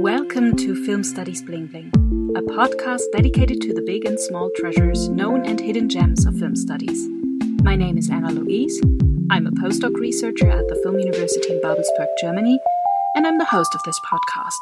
Welcome to Film Studies Bling Bling, a podcast dedicated to the big and small treasures, known and hidden gems of film studies. My name is Anna Louise. I'm a postdoc researcher at the Film University in Babelsberg, Germany, and I'm the host of this podcast.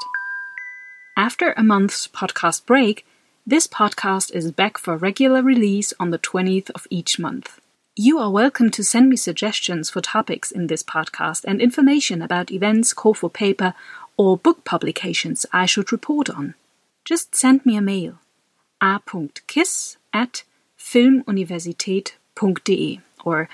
After a month's podcast break, this podcast is back for regular release on the 20th of each month. You are welcome to send me suggestions for topics in this podcast and information about events, call for paper, or book publications I should report on. Just send me a mail a.kiss at filmuniversität.de or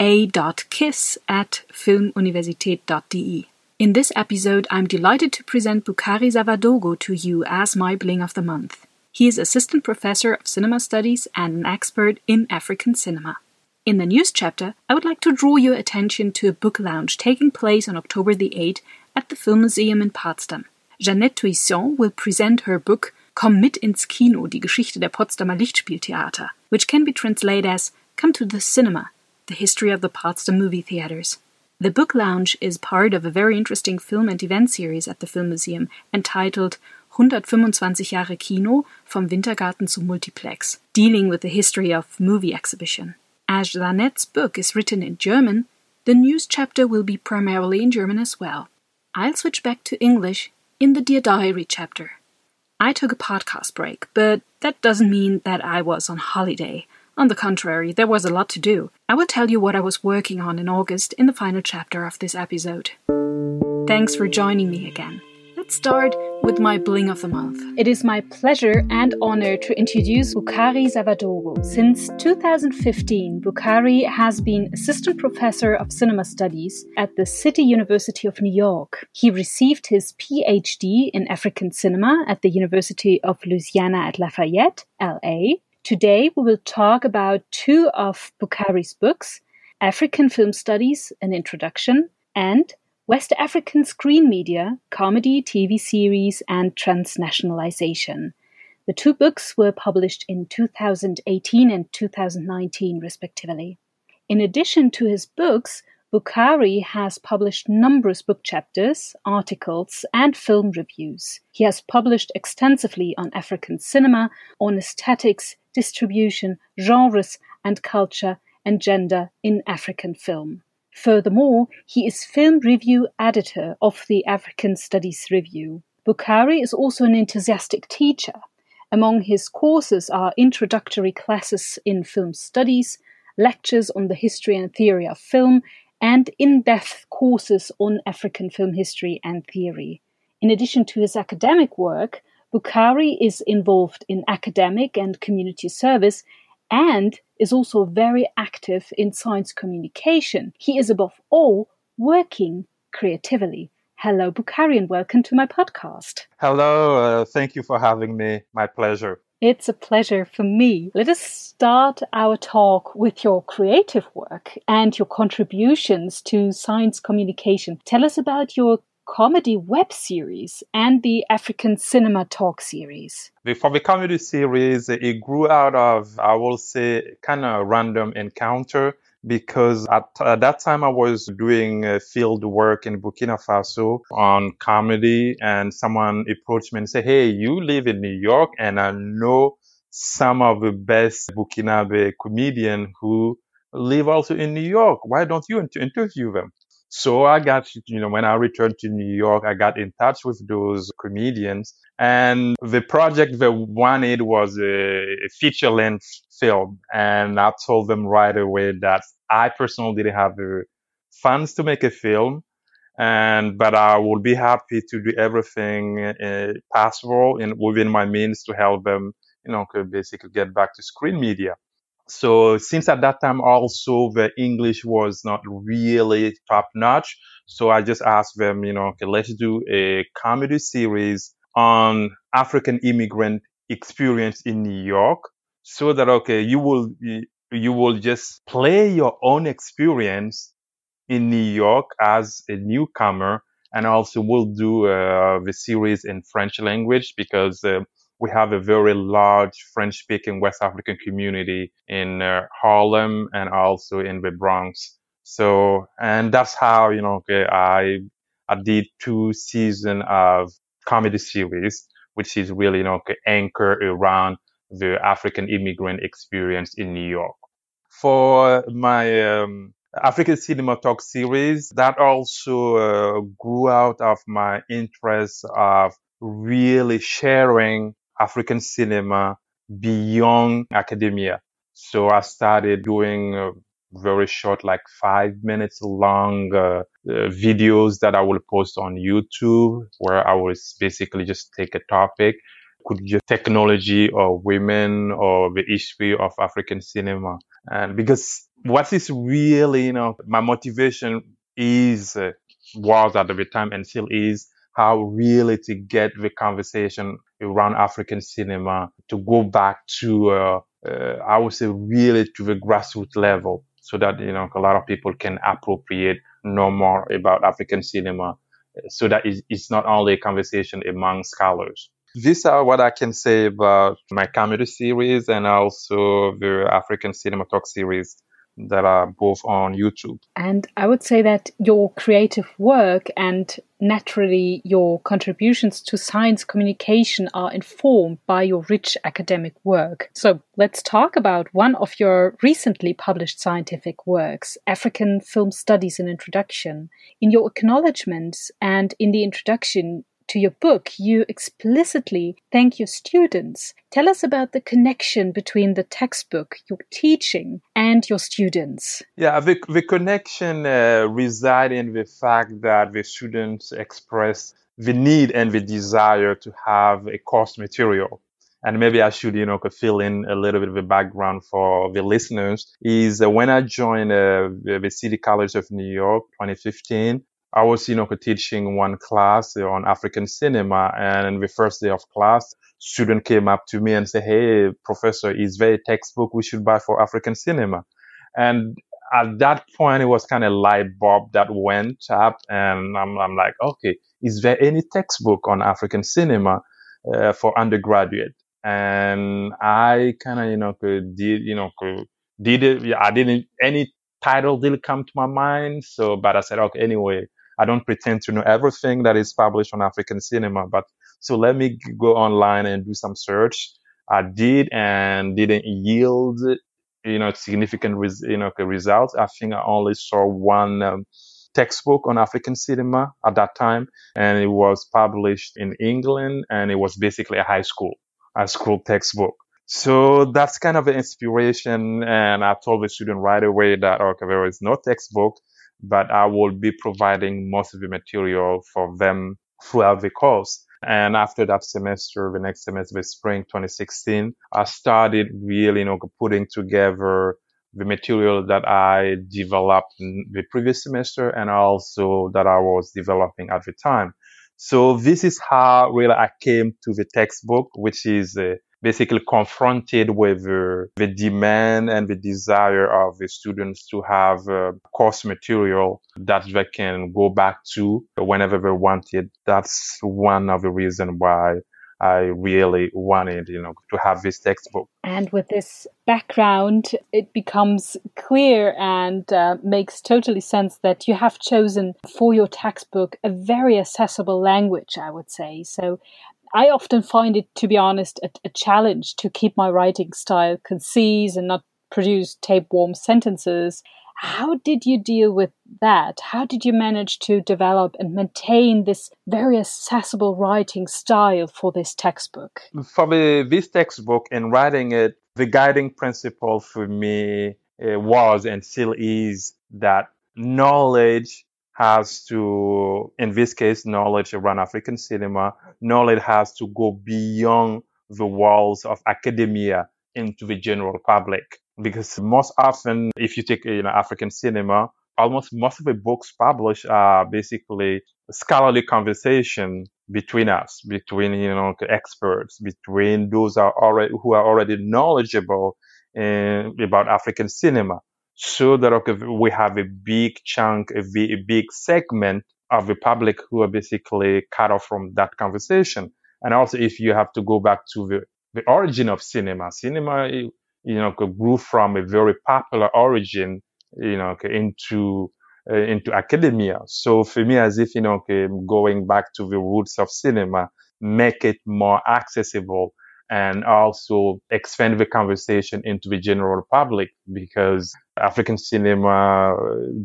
a.kiss at filmuniversität.de. In this episode, I'm delighted to present Boukary Sawadogo to you as my Bling of the Month. He is Assistant Professor of Cinema Studies and an expert in African cinema. In the news chapter, I would like to draw your attention to a book lounge taking place on October the 8th at the Film Museum in Potsdam. Jeanette Toussaint will present her book Komm mit ins Kino, die Geschichte der Potsdamer Lichtspieltheater, which can be translated as Come to the Cinema, the history of the Potsdam movie theaters. The book lounge is part of a very interesting film and event series at the Film Museum entitled 125 Jahre Kino vom Wintergarten zum Multiplex, dealing with the history of movie exhibition. As Jeanette's book is written in German, the news chapter will be primarily in German as well. I'll switch back to English in the Dear Diary chapter. I took a podcast break, but that doesn't mean that I was on holiday. On the contrary, there was a lot to do. I will tell you what I was working on in August in the final chapter of this episode. Thanks for joining me again. Start with my bling of the month. It is my pleasure and honor to introduce Boukary Sawadogo. Since 2015, Boukary has been assistant professor of cinema studies at the City University of New York. He received his PhD in African cinema at the University of Louisiana at Lafayette, LA. Today, we will talk about two of Boukary's books African Film Studies, an Introduction, and West African Screen Media, Comedy, TV Series, and Transnationalization. The two books were published in 2018 and 2019, respectively. In addition to his books, Boukary has published numerous book chapters, articles, and film reviews. He has published extensively on African cinema, on aesthetics, distribution, genres, and culture and gender in African film. Furthermore, he is film review editor of the African Studies Review. Boukary is also an enthusiastic teacher. Among his courses are introductory classes in film studies, lectures on the history and theory of film, and in depth courses on African film history and theory. In addition to his academic work, Boukary is involved in academic and community service and is also very active in science communication. He is above all working creatively. Hello, Boukary, and welcome to my podcast. Hello, uh, thank you for having me. My pleasure. It's a pleasure for me. Let us start our talk with your creative work and your contributions to science communication. Tell us about your comedy web series and the African Cinema Talk series. For the comedy series, it grew out of, I will say, kind of random encounter because at, at, that time I was doing uh, field work in Burkina Faso on comedy and someone approached me and said, Hey, you live in New York and I know some of the best Burkinabe comedians who live also in New York. Why don't you interview them? So I got, you know, when I returned to New York, I got in touch with those comedians and the project they wanted was a, feature length film. And I told them right away that I personally didn't have the funds to make a film. And, but I would be happy to do everything uh, possible in within my means to help them, you know, basically get back to screen media. So since at that time also the English was not really top notch, so I just asked them, you know, okay, let's do a comedy series on African immigrant experience in New York, so that okay, you will you will just play your own experience in New York as a newcomer, and also we'll do uh, the series in French language because. Uh, we have a very large French speaking West African community in uh, Harlem and also in the Bronx. So, and that's how, you know, I, I did two seasons of comedy series, which is really, you know, anchored around the African immigrant experience in New York. For my um, African Cinema Talk series, that also uh, grew out of my interest of really sharing African cinema beyond academia. So I started doing uh, very short, like five minutes long uh, uh, videos that I will post on YouTube, where I will basically just take a topic, could be technology or women or the history of African cinema, and because what is really, you know, my motivation is uh, was at the time and still is how really to get the conversation around African cinema to go back to, uh, uh, I would say, really to the grassroots level, so that you know a lot of people can appropriate, know more about African cinema, so that it's not only a conversation among scholars. These are what I can say about my comedy series and also the African Cinema Talk series that are both on YouTube. And I would say that your creative work and naturally your contributions to science communication are informed by your rich academic work. So let's talk about one of your recently published scientific works, African Film Studies and Introduction. In your acknowledgements and in the introduction, to your book, you explicitly thank your students. Tell us about the connection between the textbook, your teaching, and your students. Yeah, the, the connection uh, resides in the fact that the students express the need and the desire to have a course material and maybe I should, you know, fill in a little bit of a background for the listeners, is when I joined uh, the City College of New York 2015, I was, you know, teaching one class on African cinema, and the first day of class, student came up to me and said, "Hey, professor, is there a textbook we should buy for African cinema?" And at that point, it was kind of light bulb that went up, and I'm, I'm like, "Okay, is there any textbook on African cinema uh, for undergraduate?" And I kind of, you know, did, you know, did it. I didn't any title didn't come to my mind. So, but I said, okay, anyway, I don't pretend to know everything that is published on African cinema, but so let me go online and do some search. I did and didn't yield, you know, significant, res- you know, results. I think I only saw one um, textbook on African cinema at that time, and it was published in England, and it was basically a high school, a school textbook. So that's kind of an inspiration, and I told the student right away that okay, there is no textbook but I will be providing most of the material for them throughout the course. And after that semester, the next semester, the spring 2016, I started really, you know, putting together the material that I developed in the previous semester and also that I was developing at the time. So this is how really I came to the textbook, which is basically confronted with uh, the demand and the desire of the students to have uh, course material that they can go back to whenever they want it. That's one of the reasons why I really wanted, you know, to have this textbook. And with this background, it becomes clear and uh, makes totally sense that you have chosen for your textbook a very accessible language, I would say. So I often find it, to be honest, a, a challenge to keep my writing style concise and not produce tapeworm sentences. How did you deal with that? How did you manage to develop and maintain this very accessible writing style for this textbook? For the, this textbook, and writing it, the guiding principle for me uh, was and still is that knowledge has to, in this case, knowledge around African cinema, knowledge has to go beyond the walls of academia into the general public. Because most often, if you take you know, African cinema, almost most of the books published are basically scholarly conversation between us, between you know experts, between those are already who are already knowledgeable in, about African cinema so that okay, we have a big chunk, a, a big segment of the public who are basically cut off from that conversation. And also, if you have to go back to the, the origin of cinema, cinema, you know, grew from a very popular origin, you know, into uh, into academia. So for me, as if, you know, going back to the roots of cinema, make it more accessible and also expand the conversation into the general public because African cinema,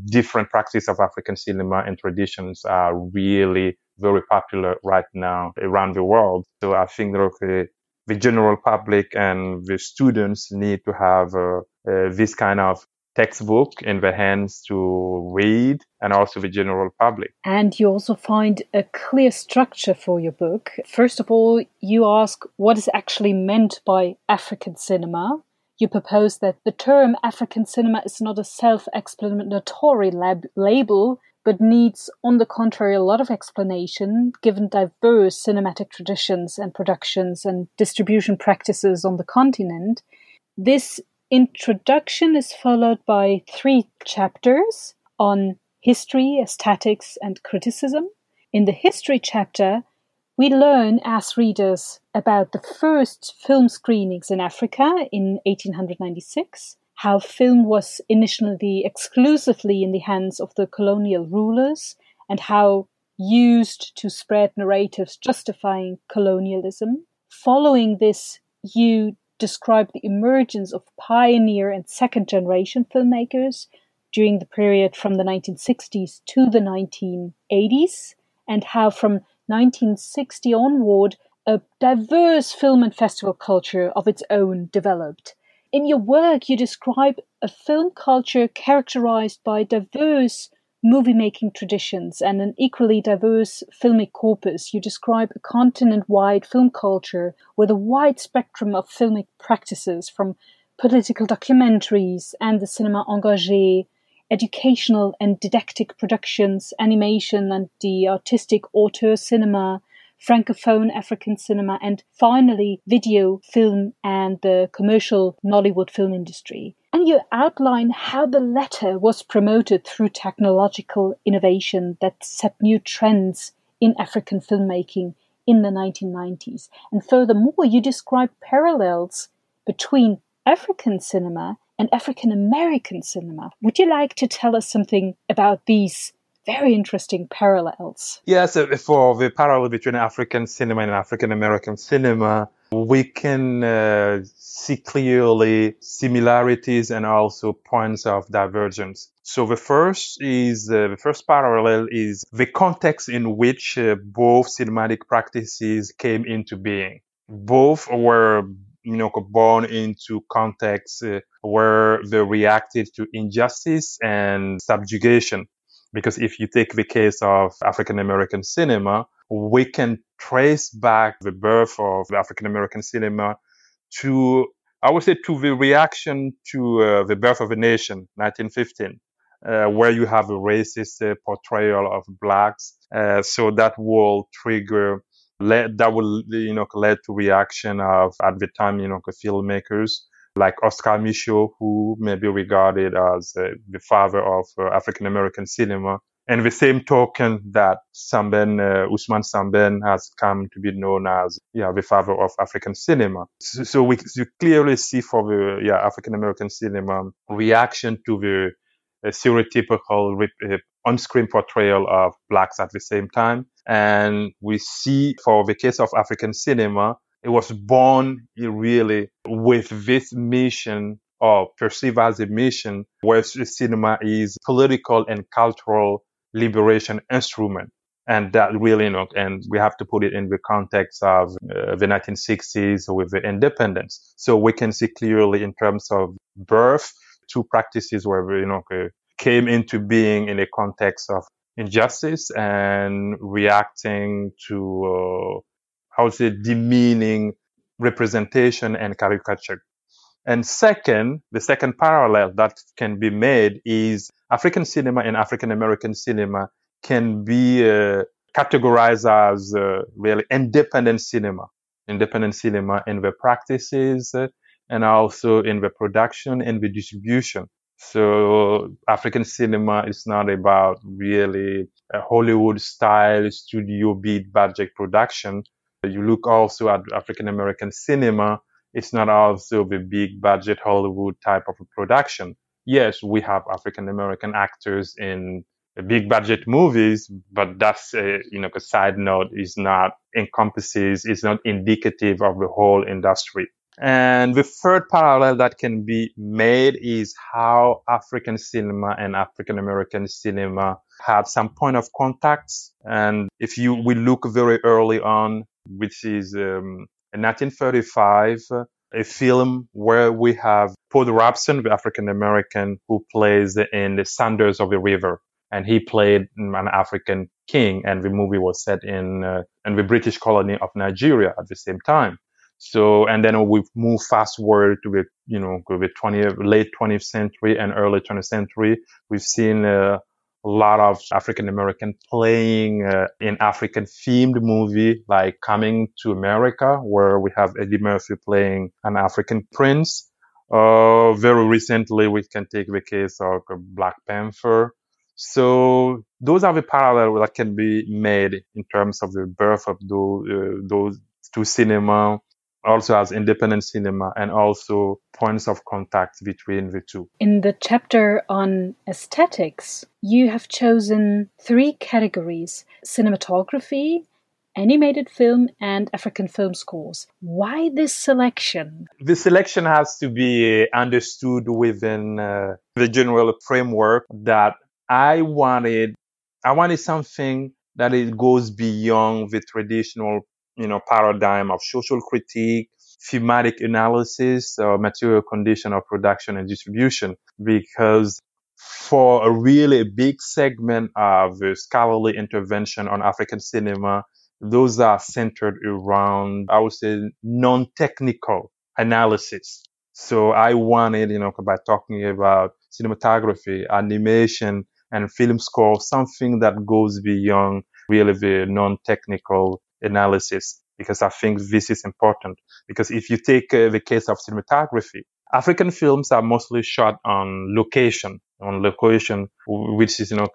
different practice of African cinema and traditions are really very popular right now around the world. So I think that okay, the general public and the students need to have uh, uh, this kind of textbook in the hands to read and also the general public. And you also find a clear structure for your book. First of all, you ask what is actually meant by African cinema. You propose that the term African cinema is not a self explanatory lab- label, but needs, on the contrary, a lot of explanation given diverse cinematic traditions and productions and distribution practices on the continent. This introduction is followed by three chapters on history, aesthetics, and criticism. In the history chapter, we learn as readers about the first film screenings in Africa in 1896, how film was initially exclusively in the hands of the colonial rulers, and how used to spread narratives justifying colonialism. Following this, you describe the emergence of pioneer and second generation filmmakers during the period from the 1960s to the 1980s, and how from 1960 onward a diverse film and festival culture of its own developed. In your work, you describe a film culture characterized by diverse movie making traditions and an equally diverse filmic corpus, you describe a continent wide film culture with a wide spectrum of filmic practices from political documentaries and the cinema engagé, educational and didactic productions, animation and the artistic auteur cinema, Francophone African cinema, and finally video, film, and the commercial Nollywood film industry. And you outline how the latter was promoted through technological innovation that set new trends in African filmmaking in the 1990s. And furthermore, you describe parallels between African cinema and African American cinema. Would you like to tell us something about these very interesting parallels. Yes, for the parallel between African cinema and African American cinema, we can uh, see clearly similarities and also points of divergence. So the first is uh, the first parallel is the context in which uh, both cinematic practices came into being. Both were you know born into contexts uh, where they reacted to injustice and subjugation because if you take the case of African American cinema, we can trace back the birth of African American cinema to, I would say, to the reaction to uh, the birth of a nation, 1915. Uh, where you have a racist uh, portrayal of blacks, uh, so that will trigger, that will you know lead to reaction of at the time you know filmmakers like Oscar Micheaux, who may be regarded as uh, the father of uh, African American cinema. And the same token that Sembène, uh, Ousmane Sembène has come to be known as, yeah, the father of African cinema. So, so we you clearly see for the, yeah, African American cinema reaction to the uh, stereotypical uh, on-screen portrayal of blacks at the same time. And we see for the case of African cinema, it was born really with this mission or perceived as a mission where cinema is political and cultural liberation instrument. And that really, you know, and we have to put it in the context of uh, the 1960s with the independence. So we can see clearly in terms of birth, two practices where, you know, came into being in a context of injustice and reacting to how to say, demeaning representation and caricature. And second, the second parallel that can be made is African cinema and African American cinema can be uh, categorized as uh, really independent cinema, independent cinema in the practices uh, and also in the production and the distribution. So African cinema is not about really a Hollywood style studio beat budget production, you look also at African American cinema, it's not also the big budget Hollywood type of production, yes, we have African American actors in big budget movies, but that's a, you know a side note is not encompasses is not indicative of the whole industry. And the third parallel that can be made is how African cinema and African American cinema had some point of contacts. And if you we look very early on, which is um, in 1935, a film where we have Paul Robeson, the African American, who plays in the Sanders of the River and he played an African king, and the movie was set in uh, in the British colony of Nigeria at the same time. So, and then we move fast forward to the you know the 20th, late 20th century and early 20th century. We've seen uh, a lot of African American playing uh, in African themed movie like Coming to America, where we have Eddie Murphy playing an African prince. Uh, very recently, we can take the case of Black Panther. So those are the parallels that can be made in terms of the birth of those, uh, those two cinema, also as independent cinema, and also points of contact between the two. In the chapter on aesthetics, you have chosen three categories cinematography, animated film, and African film scores. Why this selection? The selection has to be understood within uh, the general framework that I wanted I wanted something that it goes beyond the traditional, you know, paradigm of social critique, thematic analysis, material condition of production and distribution, because for a really big segment of scholarly intervention on African cinema, those are centered around, I would say, non-technical analysis. So I wanted, you know, by talking about cinematography, animation, and film score something that goes beyond really the non-technical analysis because I think this is important. Because if you take uh, the case of cinematography, African films are mostly shot on location, on location, which is, you know,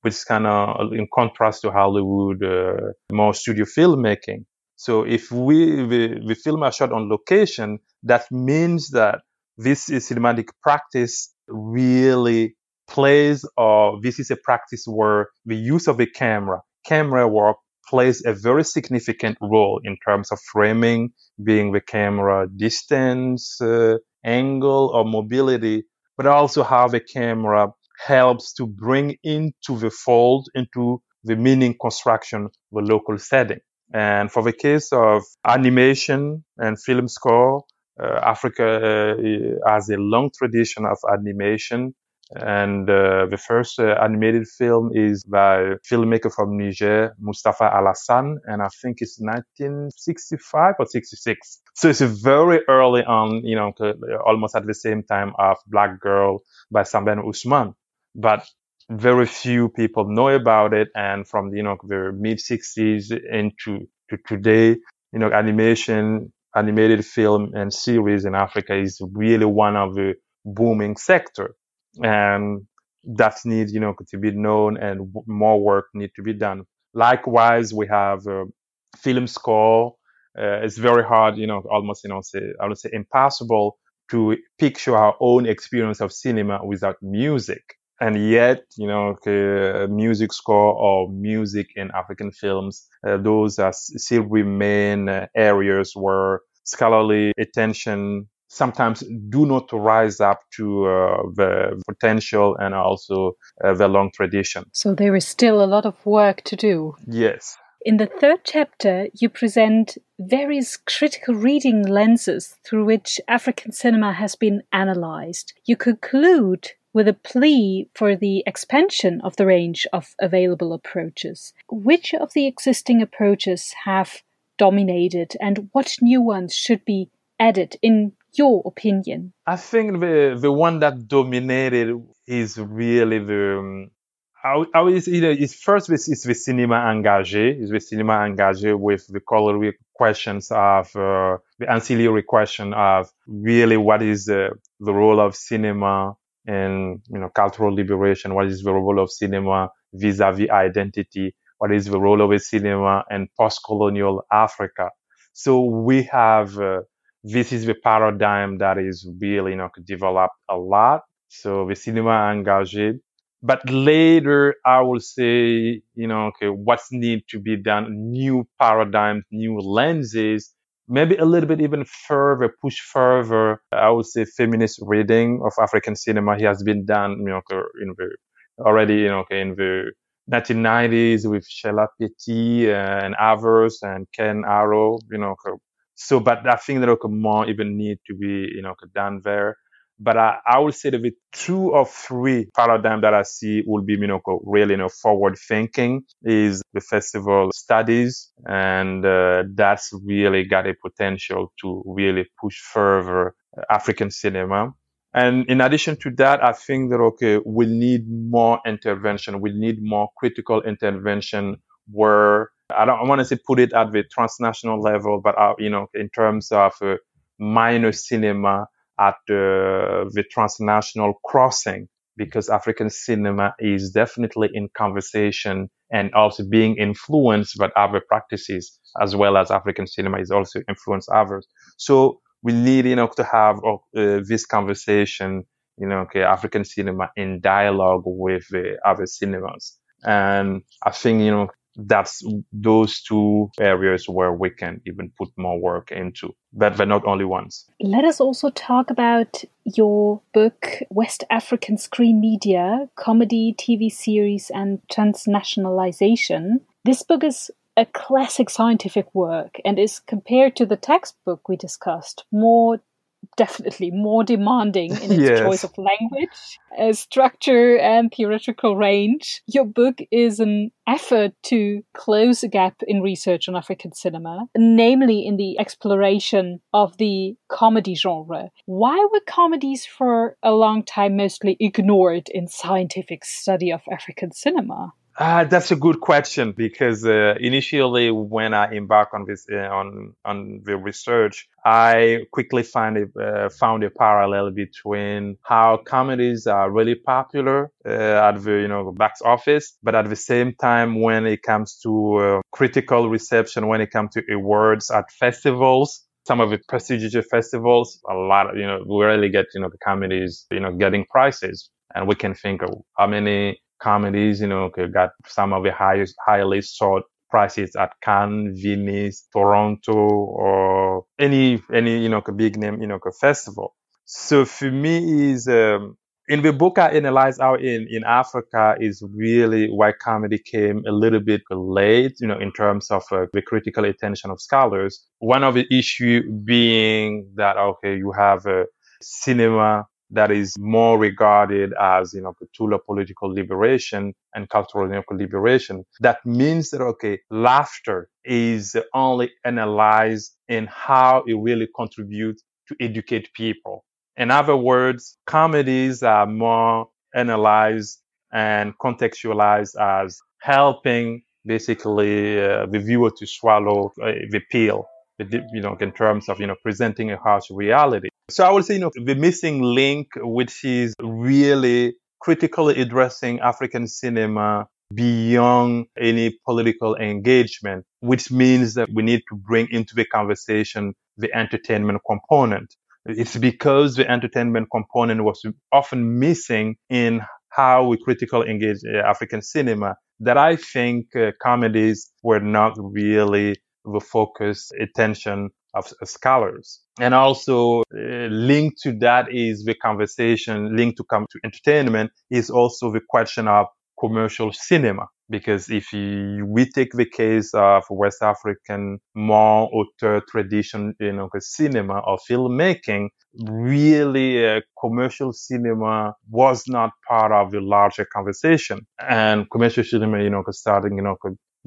which is kind of in contrast to Hollywood, uh, more studio filmmaking. So if we, the, the film are shot on location, that means that this is cinematic practice really plays or this is a practice where the use of a camera, camera work plays a very significant role in terms of framing, being the camera distance, uh, angle, or mobility, but also how the camera helps to bring into the fold, into the meaning construction, the local setting. And for the case of animation and film score, uh, Africa uh, has a long tradition of animation and uh, the first uh, animated film is by filmmaker from Niger, Moustapha Alassane, and I think it's 1965 or 66. So it's very early on, you know, almost at the same time of Black Girl by Sembène Ousmane. But very few people know about it, and from you know the mid 60s into to today, you know, animation, animated film, and series in Africa is really one of the booming sector and that needs you know to be known and more work need to be done. Likewise we have a film score uh, it's very hard you know almost you know say i would say impossible to picture our own experience of cinema without music. And yet you know uh, music score or music in african films uh, those are still remain uh, areas where scholarly attention sometimes do not rise up to uh, the potential and also uh, the long tradition. So there is still a lot of work to do. Yes. In the third chapter, you present various critical reading lenses through which African cinema has been analyzed. You conclude with a plea for the expansion of the range of available approaches. Which of the existing approaches have dominated, and what new ones should be added in your opinion? I think the the one that dominated is really the um, how, how is you know, it's first it's, the cinema engagé, is the cinema engagé with the coloring questions of uh, the ancillary question of really what is uh, the role of cinema in you know cultural liberation, what is the role of cinema vis-a-vis identity, what is the role of a cinema in post-colonial Africa. So we have uh, this is the paradigm that is really know developed a lot So the cinema engaged. But later, I will say, you know, okay, what's need to be done? New paradigms, new lenses, maybe a little bit even further, push further. I would say feminist reading of African cinema. He has been done, you know, in the already, you know, in the 1990s with Sheila Petty and others and Ken Harrow, you know. So, but I think that okay, more even need to be, you know, done there. But I, I would say that the two or three paradigm that I see will be, you know, really, you know, forward thinking is the festival studies. And uh, that's really got a potential to really push further African cinema. And in addition to that, I think that, okay, we need more intervention. We need more critical intervention where I don't want to say put it at the transnational level, but, uh, you know, in terms of uh, minor cinema at uh, the transnational crossing, because African cinema is definitely in conversation and also being influenced by other practices, as well as African cinema is also influenced others. So we need, you know, to have uh, this conversation, you know, okay, African cinema in dialogue with the other cinemas. And I think, you know, that's those two areas where we can even put more work into, but, but not only ones. Let us also talk about your book, West African Screen Media Comedy, TV Series, and Transnationalization. This book is a classic scientific work and is compared to the textbook we discussed more definitely more demanding in its yes. choice of language, uh, structure, and theoretical range. Your book is an effort to close a gap in research on African cinema, namely in the exploration of the comedy genre. Why were comedies for a long time mostly ignored in scientific study of African cinema? Uh, that's a good question because uh, initially, when I embarked on this uh, on on the research, I quickly find a, uh, found a parallel between how comedies are really popular uh, at the you know box office, but at the same time, when it comes to uh, critical reception, when it comes to awards at festivals, some of the prestigious festivals, a lot of, you know, we rarely get, you know, the comedies, you know, getting prizes. And we can think of how many comedies, you know, got some of the highest, highly sought prices at Cannes, Venice, Toronto, or any, any, you know, big name, you know, festival. So for me is, um, in the book I analyze how in, in Africa is really why comedy came a little bit late, you know, in terms of uh, the critical attention of scholars. One of the issue being that, okay, you have a cinema that is more regarded as, you know, a tool of political liberation and cultural liberation. That means that, okay, laughter is only analyzed in how it really contributes to educate people. In other words, comedies are more analyzed and contextualized as helping basically uh, the viewer to swallow uh, the pill, you know, in terms of, you know, presenting a harsh reality. So I would say, you know, the missing link, which is really critically addressing African cinema beyond any political engagement, which means that we need to bring into the conversation the entertainment component. It's because the entertainment component was often missing in how we critically engage uh, African cinema that I think uh, comedies were not really the focus attention of scholars. And also uh, linked to that is the conversation linked to come to entertainment is also the question of commercial cinema. Because if you, we take the case of West African more auteur tradition, you know, cinema or filmmaking, really uh, commercial cinema was not part of the larger conversation. And commercial cinema, you know, starting, you know,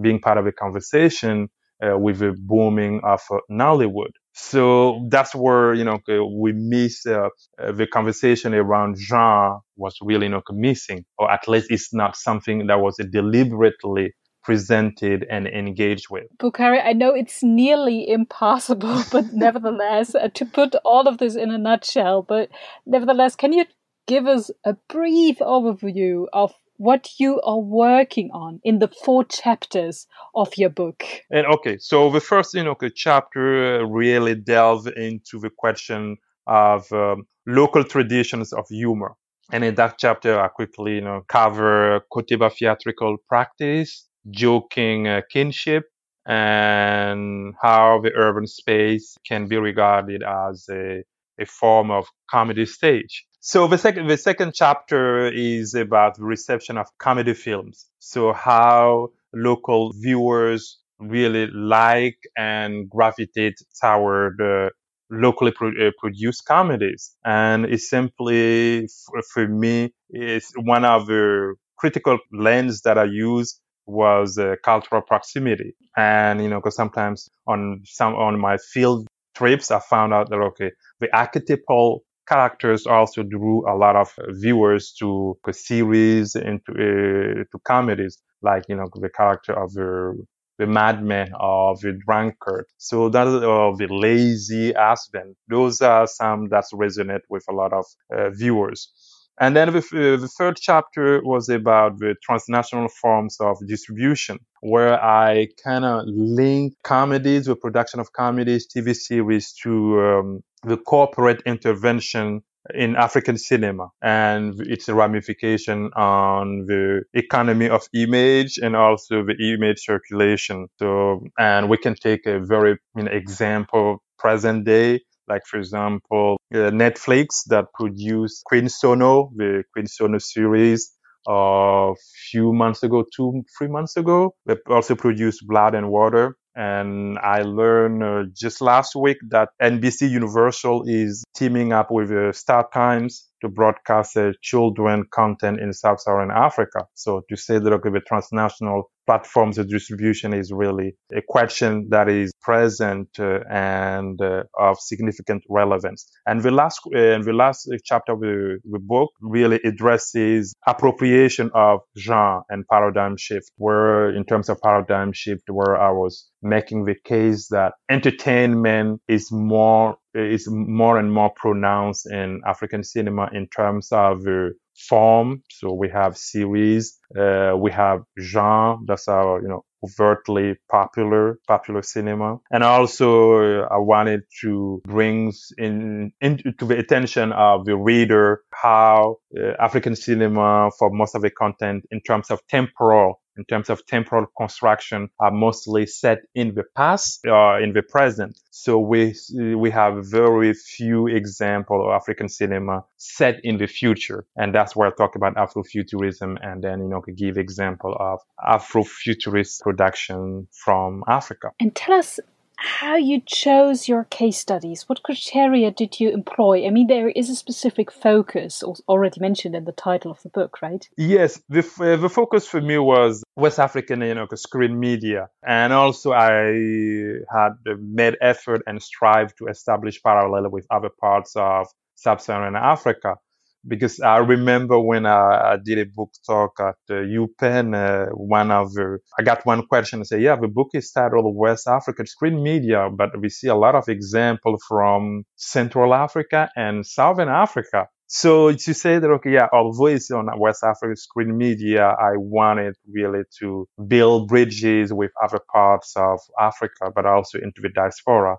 being part of the conversation uh, with the booming of uh, Nollywood. So that's where, you know, we miss uh, uh, the conversation around genre was really, know, missing, or at least it's not something that was deliberately presented and engaged with. Boukary, I know it's nearly impossible, but nevertheless, uh, to put all of this in a nutshell, but nevertheless, can you give us a brief overview of what you are working on in the four chapters of your book. And okay, so the first you know chapter really delve into the question of um, local traditions of humor. And in that chapter, I quickly, you know, cover Koteba theatrical practice, joking uh, kinship, and how the urban space can be regarded as a, a form of comedy stage. So the second the second chapter is about the reception of comedy films. So how local viewers really like and gravitate toward uh, locally pro- uh, produced comedies. And it's simply, f- for me, is one of the critical lens that I use was uh, cultural proximity. And, you know, because sometimes on some, on my field trips, I found out that, okay, the archetypal characters also drew a lot of viewers to series into uh, to comedies like you know the character of the the madman or the drunkard. So that or the lazy husband. Those are some that resonate with a lot of uh, viewers. And then the, uh, the, third chapter was about the transnational forms of distribution, where I kind of link comedies, the production of comedies, TV series to um, the corporate intervention in African cinema and its ramification on the economy of image and also the image circulation. So, and we can take a very you know, example present day, like for example, uh, Netflix that produced Queen Sono, the Queen Sono series a few months ago, two, three months ago. They also produced Blood and Water. And I learned uh, just last week that NBC Universal is teaming up with uh, Star Times to broadcast uh, children content in Sub-Saharan Africa. So to say that okay, the transnational platforms of distribution is really a question that is present uh, and uh, of significant relevance. And the last, uh, the last chapter of the, the, book really addresses appropriation of genre and paradigm shift, where in terms of paradigm shift, where I was making the case that entertainment is more is more and more pronounced in African cinema in terms of uh, form. So we have series, uh, we have genre. That's our, you know, overtly popular, popular cinema. And also, uh, I wanted to bring in, into the attention of the reader how uh, African cinema for most of the content in terms of temporal in terms of temporal construction are mostly set in the past or uh, in the present. So we we have very few examples of African cinema set in the future, and that's where I talk about Afrofuturism, and then you know give example of Afrofuturist production from Africa. And tell us how you chose your case studies. What criteria did you employ? I mean, there is a specific focus, already mentioned in the title of the book, right? Yes, the, uh, the focus for me was West African, you know, screen media, and also I had made effort and strive to establish parallel with other parts of sub-Saharan Africa because I remember when I, I did a book talk at uh, UPenn, uh, one of the, I got one question and say, yeah, the book is titled West Africa Screen Media, but we see a lot of examples from Central Africa and Southern Africa. So to say that, okay, yeah, although it's on West African screen media, I wanted really to build bridges with other parts of Africa, but also into the diaspora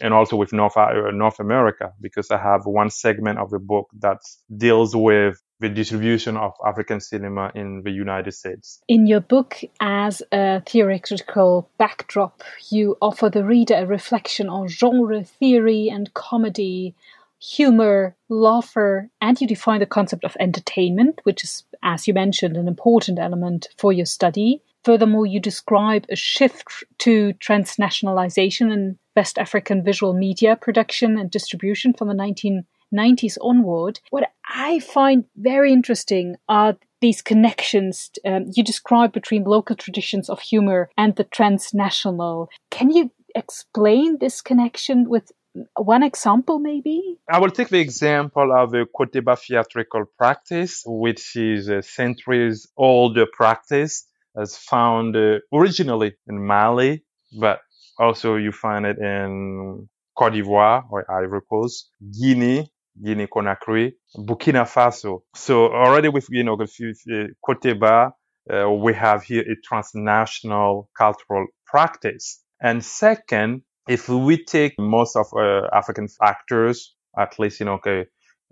and also with North, uh, North America, because I have one segment of the book that deals with the distribution of African cinema in the United States. In your book, as a theoretical backdrop, you offer the reader a reflection on genre theory and comedy, humor, laughter, and you define the concept of entertainment, which is, as you mentioned, an important element for your study. Furthermore, you describe a shift to transnationalization in West African visual media production and distribution from the 1990s onward. What I find very interesting are these connections um, you describe between local traditions of humor and the transnational. Can you explain this connection with one example, maybe? I will take the example of the Koteba theatrical practice, which is a centuries old practice as found uh, originally in Mali, but also you find it in Cote d'Ivoire or Ivory Coast, Guinea, Guinea Conakry, Burkina Faso. So already with, you know, Koteba, uh, we have here a transnational cultural practice. And second, if we take most of uh, African actors, at least, you know, okay,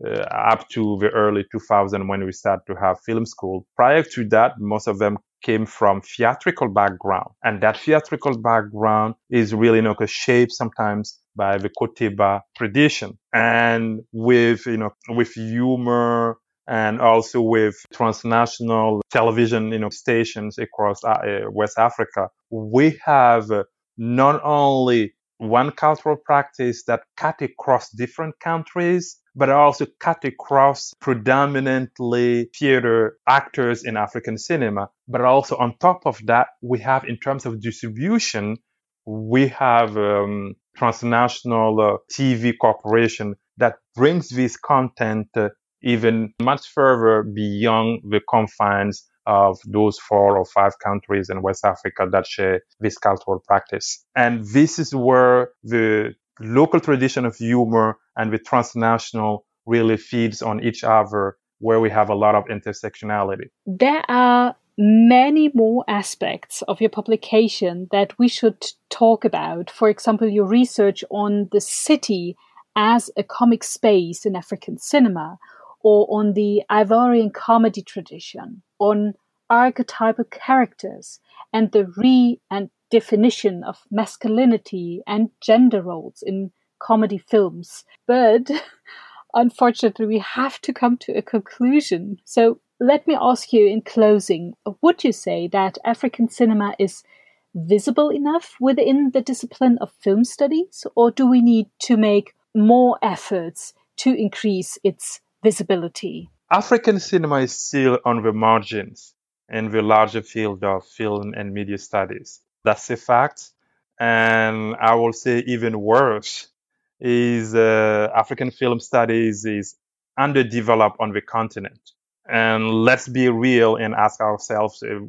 uh, up to the early 2000 when we started to have film school. Prior to that, most of them came from theatrical background. And that theatrical background is really you know, shaped sometimes by the Koteba tradition. And with, you know, with humor and also with transnational television, you know, stations across uh, West Africa, we have not only one cultural practice that cut across different countries, but I also cut across predominantly theater actors in African cinema. But also on top of that, we have in terms of distribution, we have um, transnational uh, TV corporation that brings this content uh, even much further beyond the confines of those four or five countries in West Africa that share this cultural practice. And this is where the local tradition of humor and with transnational really feeds on each other, where we have a lot of intersectionality. There are many more aspects of your publication that we should talk about. For example, your research on the city as a comic space in African cinema, or on the Ivorian comedy tradition, on archetypal characters, and the re and definition of masculinity and gender roles in comedy films. But unfortunately, we have to come to a conclusion. So let me ask you in closing would you say that African cinema is visible enough within the discipline of film studies, or do we need to make more efforts to increase its visibility? African cinema is still on the margins in the larger field of film and media studies. That's a fact. And I will say even worse is uh, African film studies is underdeveloped on the continent. And let's be real and ask ourselves a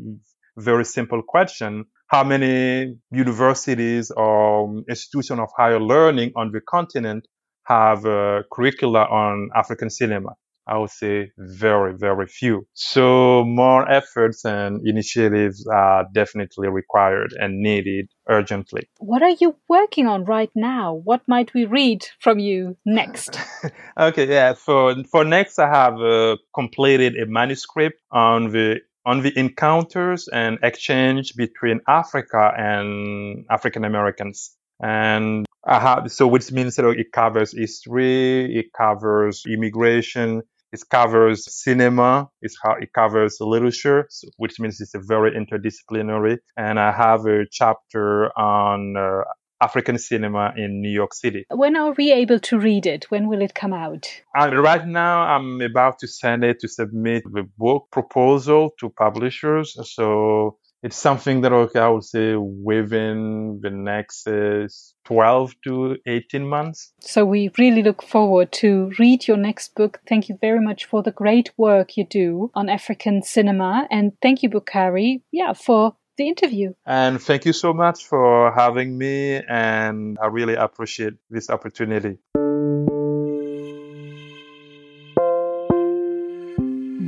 very simple question. How many universities or institutions of higher learning on the continent have curricula on African cinema? I would say very, very few. So more efforts and initiatives are definitely required and needed urgently. What are you working on right now? What might we read from you next? okay, yeah. For for next, I have uh, completed a manuscript on the on the encounters and exchange between Africa and African Americans. And I have, so which means that it covers history, it covers immigration, it covers cinema, it's how it covers literature, which means it's a very interdisciplinary. And I have a chapter on uh, African cinema in New York City. When are we able to read it? When will it come out? And right now, I'm about to send it to submit the book proposal to publishers. So it's something that I would say within the next uh, 12 to 18 months. So we really look forward to read your next book. Thank you very much for the great work you do on African cinema. And thank you, Boukary, yeah, for the interview. And thank you so much for having me. And I really appreciate this opportunity.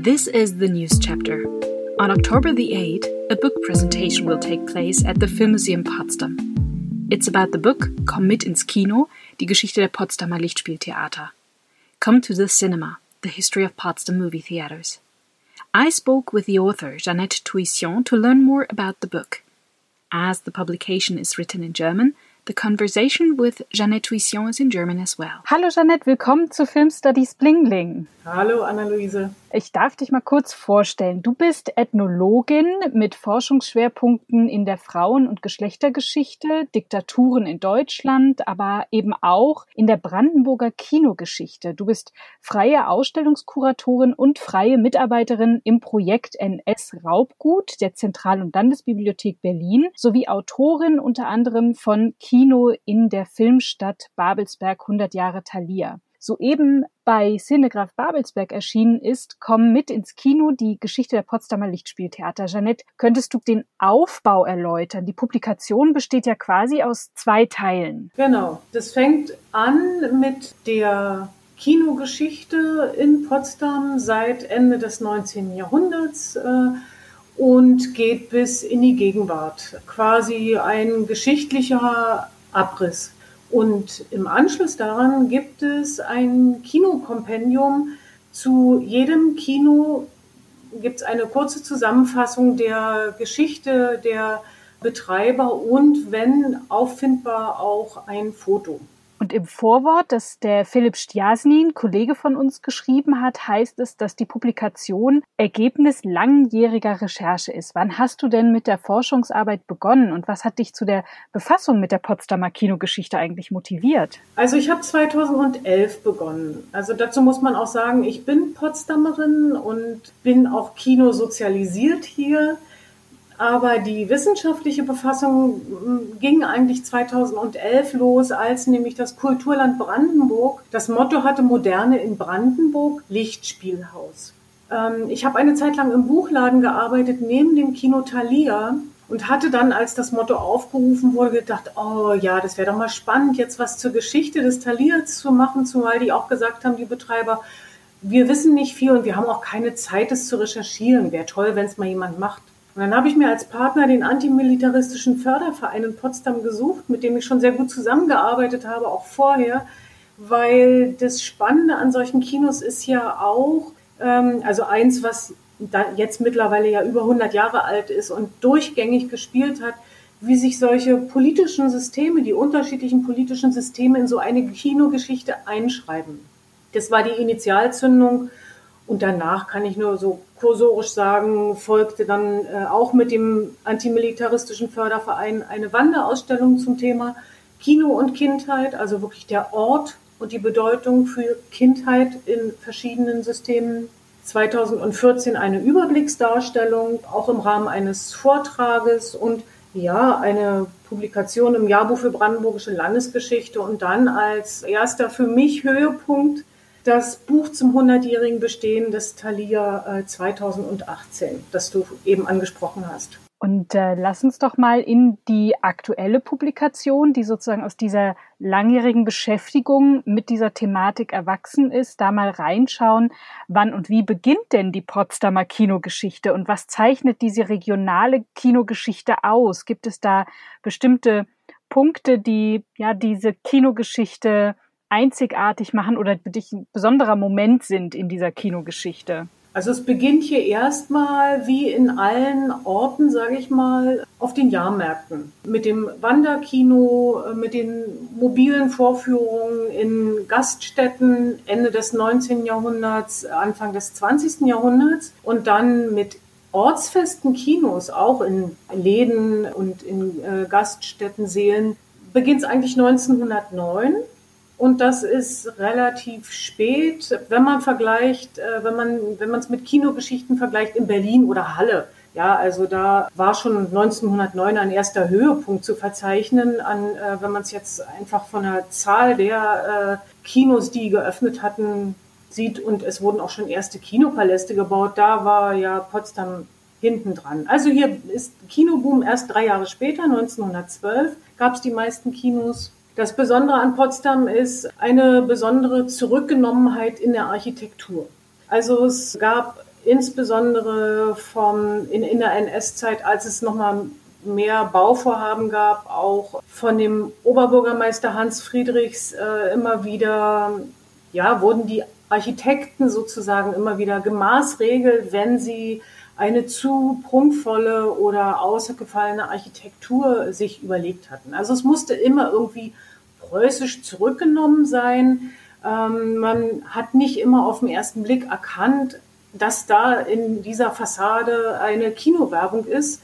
This is the news chapter. On October the 8th, a book presentation will take place at the Filmmuseum Potsdam. It's about the book Komm mit ins Kino, die Geschichte der Potsdamer Lichtspieltheater. Come to the Cinema, the history of Potsdam movie theaters. I spoke with the author, Jeanette Toussaint, to learn more about the book. As the publication is written in German, The conversation with Jeanette Toussaint is in German as well. Hallo Jeanette, willkommen zu Film Studies Bling Bling. Hallo Anna-Luise. Ich darf dich mal kurz vorstellen. Du bist Ethnologin mit Forschungsschwerpunkten in der Frauen- und Geschlechtergeschichte, Diktaturen in Deutschland, aber eben auch in der Brandenburger Kinogeschichte. Du bist freie Ausstellungskuratorin und freie Mitarbeiterin im Projekt NS Raubgut der Zentral- und Landesbibliothek Berlin sowie Autorin unter anderem von Kino in der Filmstadt Babelsberg 100 Jahre Thalia soeben bei Cinegraph Babelsberg erschienen ist, kommen mit ins Kino die Geschichte der Potsdamer Lichtspieltheater. Jeanette, könntest du den Aufbau erläutern? Die Publikation besteht ja quasi aus zwei Teilen. Genau, das fängt an mit der Kinogeschichte in Potsdam seit Ende des 19. Jahrhunderts äh, und geht bis in die Gegenwart. Quasi ein geschichtlicher Abriss. Und im Anschluss daran gibt es ein Kinokompendium. Zu jedem Kino gibt es eine kurze Zusammenfassung der Geschichte der Betreiber und, wenn auffindbar, auch ein Foto. Und im Vorwort, das der Philipp Stjasnin, Kollege von uns, geschrieben hat, heißt es, dass die Publikation Ergebnis langjähriger Recherche ist. Wann hast du denn mit der Forschungsarbeit begonnen und was hat dich zu der Befassung mit der Potsdamer Kinogeschichte eigentlich motiviert? Also ich habe 2011 begonnen. Also dazu muss man auch sagen, ich bin Potsdamerin und bin auch kinosozialisiert hier. Aber die wissenschaftliche Befassung hm, ging eigentlich 2011 los, als nämlich das Kulturland Brandenburg das Motto hatte Moderne in Brandenburg, Lichtspielhaus. Ähm, ich habe eine Zeit lang im Buchladen gearbeitet, neben dem Kino Thalia und hatte dann, als das Motto aufgerufen wurde, gedacht, oh ja, das wäre doch mal spannend, jetzt was zur Geschichte des Thalia zu machen, zumal die auch gesagt haben, die Betreiber, wir wissen nicht viel und wir haben auch keine Zeit, es zu recherchieren. Wäre toll, wenn es mal jemand macht. Und dann habe ich mir als Partner den antimilitaristischen Förderverein in Potsdam gesucht, mit dem ich schon sehr gut zusammengearbeitet habe, auch vorher, weil das Spannende an solchen Kinos ist ja auch, ähm, also eins, was da jetzt mittlerweile ja über 100 Jahre alt ist und durchgängig gespielt hat, wie sich solche politischen Systeme, die unterschiedlichen politischen Systeme in so eine Kinogeschichte einschreiben. Das war die Initialzündung und danach kann ich nur so kursorisch sagen, folgte dann äh, auch mit dem antimilitaristischen Förderverein eine Wanderausstellung zum Thema Kino und Kindheit, also wirklich der Ort und die Bedeutung für Kindheit in verschiedenen Systemen. 2014 eine Überblicksdarstellung, auch im Rahmen eines Vortrages und ja, eine Publikation im Jahrbuch für Brandenburgische Landesgeschichte und dann als erster für mich Höhepunkt das Buch zum 100-jährigen Bestehen des Thalia äh, 2018, das du eben angesprochen hast. Und äh, lass uns doch mal in die aktuelle Publikation, die sozusagen aus dieser langjährigen Beschäftigung mit dieser Thematik erwachsen ist, da mal reinschauen, wann und wie beginnt denn die Potsdamer Kinogeschichte und was zeichnet diese regionale Kinogeschichte aus? Gibt es da bestimmte Punkte, die ja diese Kinogeschichte einzigartig machen oder für dich ein besonderer Moment sind in dieser Kinogeschichte? Also es beginnt hier erstmal wie in allen Orten, sage ich mal, auf den Jahrmärkten. Mit dem Wanderkino, äh, mit den mobilen Vorführungen in Gaststätten Ende des 19. Jahrhunderts, Anfang des 20. Jahrhunderts und dann mit ortsfesten Kinos, auch in Läden und in äh, Gaststätten, Seelen, beginnt es eigentlich 1909 und das ist relativ spät, wenn man vergleicht, äh, wenn man wenn man es mit Kinogeschichten vergleicht in Berlin oder Halle. Ja, also da war schon 1909 ein erster Höhepunkt zu verzeichnen, an, äh, wenn man es jetzt einfach von der Zahl der äh, Kinos, die geöffnet hatten, sieht. Und es wurden auch schon erste Kinopaläste gebaut. Da war ja Potsdam hinten dran. Also hier ist Kinoboom erst drei Jahre später, 1912, gab es die meisten Kinos. Das Besondere an Potsdam ist eine besondere Zurückgenommenheit in der Architektur. Also es gab insbesondere vom, in, in der NS-Zeit, als es nochmal mehr Bauvorhaben gab, auch von dem Oberbürgermeister Hans Friedrichs äh, immer wieder, ja, wurden die Architekten sozusagen immer wieder gemaßregelt, wenn sie eine zu prunkvolle oder außergefallene Architektur sich überlegt hatten. Also es musste immer irgendwie preußisch zurückgenommen sein. Ähm, man hat nicht immer auf den ersten Blick erkannt, dass da in dieser Fassade eine Kinowerbung ist.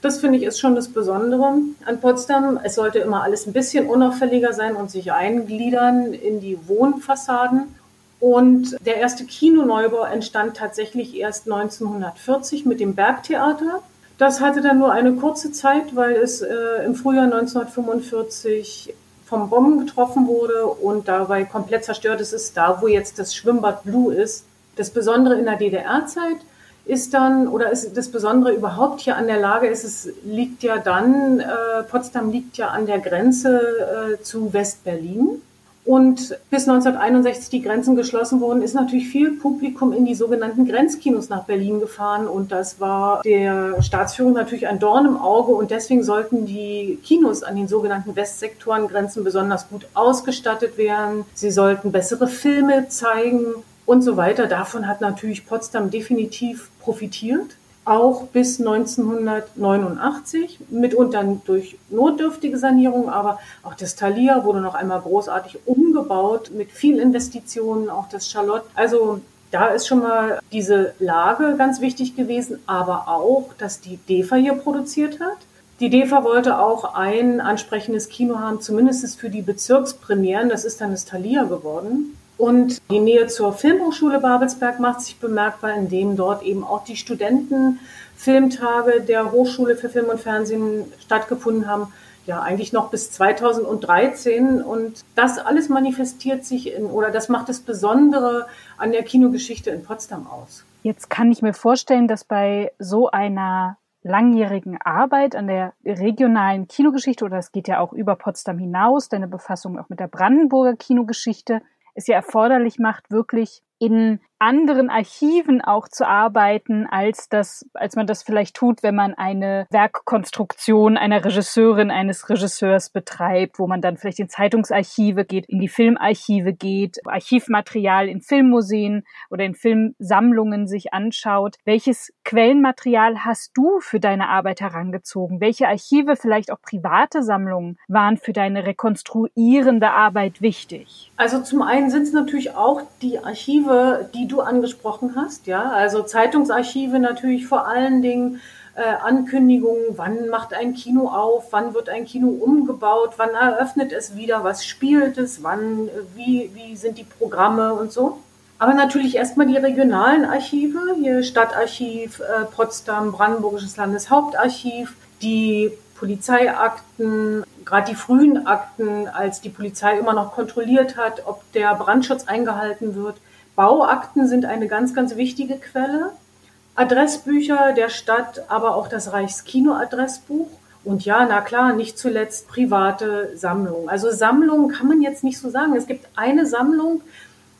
Das finde ich ist schon das Besondere an Potsdam. Es sollte immer alles ein bisschen unauffälliger sein und sich eingliedern in die Wohnfassaden. Und der erste Kinoneubau entstand tatsächlich erst 1940 mit dem Bergtheater. Das hatte dann nur eine kurze Zeit, weil es äh, im Frühjahr 1945 vom Bomben getroffen wurde und dabei komplett zerstört ist, ist da, wo jetzt das Schwimmbad Blue ist. Das Besondere in der DDR-Zeit ist dann, oder ist das Besondere überhaupt hier an der Lage ist, es liegt ja dann, äh, Potsdam liegt ja an der Grenze äh, zu West-Berlin. Und bis 1961 die Grenzen geschlossen wurden, ist natürlich viel Publikum in die sogenannten Grenzkinos nach Berlin gefahren. Und das war der Staatsführung natürlich ein Dorn im Auge. Und deswegen sollten die Kinos an den sogenannten Westsektorengrenzen besonders gut ausgestattet werden. Sie sollten bessere Filme zeigen und so weiter. Davon hat natürlich Potsdam definitiv profitiert auch bis 1989, mitunter durch notdürftige Sanierung, aber auch das Thalia wurde noch einmal großartig umgebaut mit viel Investitionen, auch das Charlotte. Also da ist schon mal diese Lage ganz wichtig gewesen, aber auch, dass die DEFA hier produziert hat. Die DEFA wollte auch ein ansprechendes Kino haben, zumindest für die Bezirkspremieren. Das ist dann das Thalia geworden. Und die Nähe zur Filmhochschule Babelsberg macht sich bemerkbar, indem dort eben auch die Studentenfilmtage der Hochschule für Film und Fernsehen stattgefunden haben. Ja, eigentlich noch bis 2013. Und das alles manifestiert sich in, oder das macht das Besondere an der Kinogeschichte in Potsdam aus. Jetzt kann ich mir vorstellen, dass bei so einer langjährigen Arbeit an der regionalen Kinogeschichte, oder es geht ja auch über Potsdam hinaus, deine Befassung auch mit der Brandenburger Kinogeschichte, es ja erforderlich macht, wirklich in anderen Archiven auch zu arbeiten, als das, als man das vielleicht tut, wenn man eine Werkkonstruktion einer Regisseurin, eines Regisseurs betreibt, wo man dann vielleicht in Zeitungsarchive geht, in die Filmarchive geht, Archivmaterial in Filmmuseen oder in Filmsammlungen sich anschaut. Welches Quellenmaterial hast du für deine Arbeit herangezogen? Welche Archive, vielleicht auch private Sammlungen, waren für deine rekonstruierende Arbeit wichtig? Also zum einen sind es natürlich auch die Archive, die du du angesprochen hast, ja, also Zeitungsarchive natürlich vor allen Dingen, äh, Ankündigungen, wann macht ein Kino auf, wann wird ein Kino umgebaut, wann eröffnet es wieder, was spielt es, wann, wie, wie sind die Programme und so. Aber natürlich erstmal die regionalen Archive, hier Stadtarchiv äh, Potsdam, Brandenburgisches Landeshauptarchiv, die Polizeiakten, gerade die frühen Akten, als die Polizei immer noch kontrolliert hat, ob der Brandschutz eingehalten wird. Bauakten sind eine ganz, ganz wichtige Quelle. Adressbücher der Stadt, aber auch das Reichskino-Adressbuch. Und ja, na klar, nicht zuletzt private Sammlungen. Also Sammlungen kann man jetzt nicht so sagen. Es gibt eine Sammlung,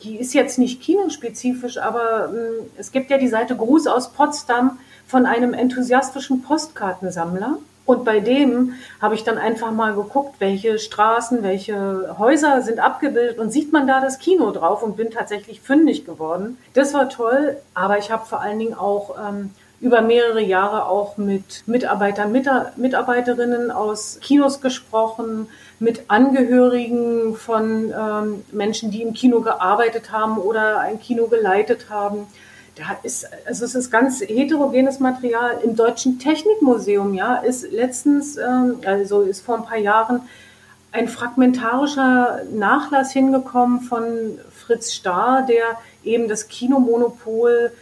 die ist jetzt nicht kinospezifisch, aber hm, es gibt ja die Seite Gruß aus Potsdam von einem enthusiastischen Postkartensammler. Und bei dem habe ich dann einfach mal geguckt, welche Straßen, welche Häuser sind abgebildet und sieht man da das Kino drauf und bin tatsächlich fündig geworden. Das war toll, aber ich habe vor allen Dingen auch ähm, über mehrere Jahre auch mit Mitarbeitern, Mitarbeiterinnen aus Kinos gesprochen, mit Angehörigen von ähm, Menschen, die im Kino gearbeitet haben oder ein Kino geleitet haben da ist, also es ist ganz heterogenes Material. Im Deutschen Technikmuseum, ja, ist letztens, ähm, also ist vor ein paar Jahren ein fragmentarischer Nachlass hingekommen von Fritz Starr, der eben das Kinomonopol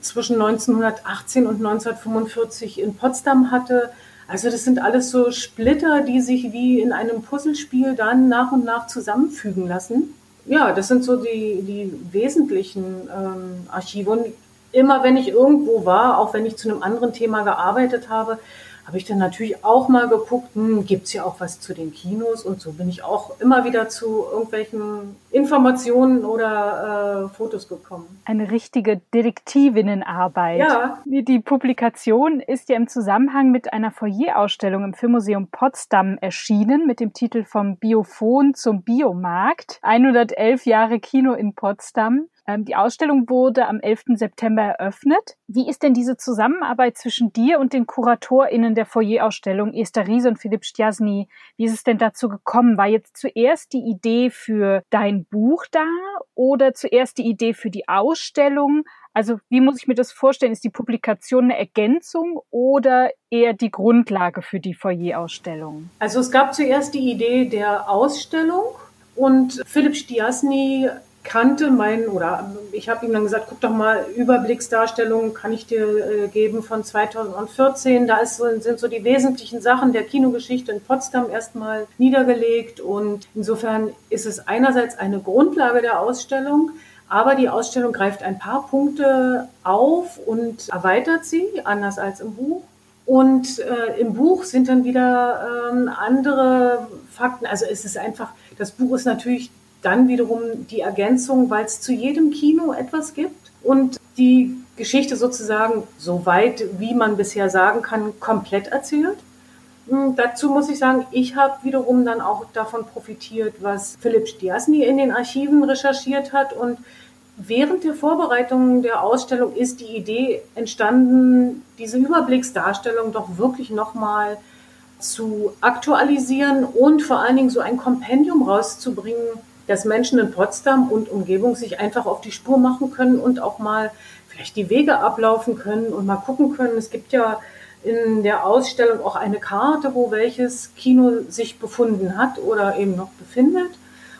zwischen 1918 und 1945 in Potsdam hatte. Also das sind alles so Splitter, die sich wie in einem Puzzlespiel dann nach und nach zusammenfügen lassen ja, das sind so die, die wesentlichen ähm, Archive. Und immer wenn ich irgendwo war, auch wenn ich zu einem anderen Thema gearbeitet habe, habe ich dann natürlich auch mal geguckt, hm, gibt es ja auch was zu den Kinos und so bin ich auch immer wieder zu irgendwelchen Informationen oder äh, Fotos gekommen. Eine richtige Detektivinnenarbeit. Ja. Die Publikation ist ja im Zusammenhang mit einer Foyerausstellung im Filmmuseum Potsdam erschienen mit dem Titel Vom Biophon zum Biomarkt. 111 Jahre Kino in Potsdam. Ähm, die Ausstellung wurde am 11. September eröffnet. Wie ist denn diese Zusammenarbeit zwischen dir und den KuratorInnen der Foyerausstellung, Esther Ries und Philipp Stjasny? Wie ist es denn dazu gekommen? War jetzt zuerst die Idee für dein Buch da oder zuerst die Idee für die Ausstellung? Also wie muss ich mir das vorstellen? Ist die Publikation eine Ergänzung oder eher die Grundlage für die Foyerausstellung? Also es gab zuerst die Idee der Ausstellung und Philipp Stiasny kannte meinen, oder ich habe ihm dann gesagt, guck doch mal, Überblicksdarstellungen kann ich dir äh, geben von 2014. Da ist sind so die wesentlichen Sachen der Kinogeschichte in Potsdam erstmal niedergelegt. Und insofern ist es einerseits eine Grundlage der Ausstellung, aber die Ausstellung greift ein paar Punkte auf und erweitert sie, anders als im Buch. Und äh, im Buch sind dann wieder ähm, andere Fakten. Also es ist einfach, das Buch ist natürlich dann wiederum die Ergänzung, weil es zu jedem Kino etwas gibt und die Geschichte sozusagen so weit, wie man bisher sagen kann, komplett erzählt. Hm, dazu muss ich sagen, ich habe wiederum dann auch davon profitiert, was Philipp Stiasny in den Archiven recherchiert hat. Und während der Vorbereitung der Ausstellung ist die Idee entstanden, diese Überblicksdarstellung doch wirklich nochmal zu aktualisieren und vor allen Dingen so ein Kompendium rauszubringen, dass Menschen in Potsdam und Umgebung sich einfach auf die Spur machen können und auch mal vielleicht die Wege ablaufen können und mal gucken können. Es gibt ja in der Ausstellung auch eine Karte, wo welches Kino sich befunden hat oder eben noch befindet.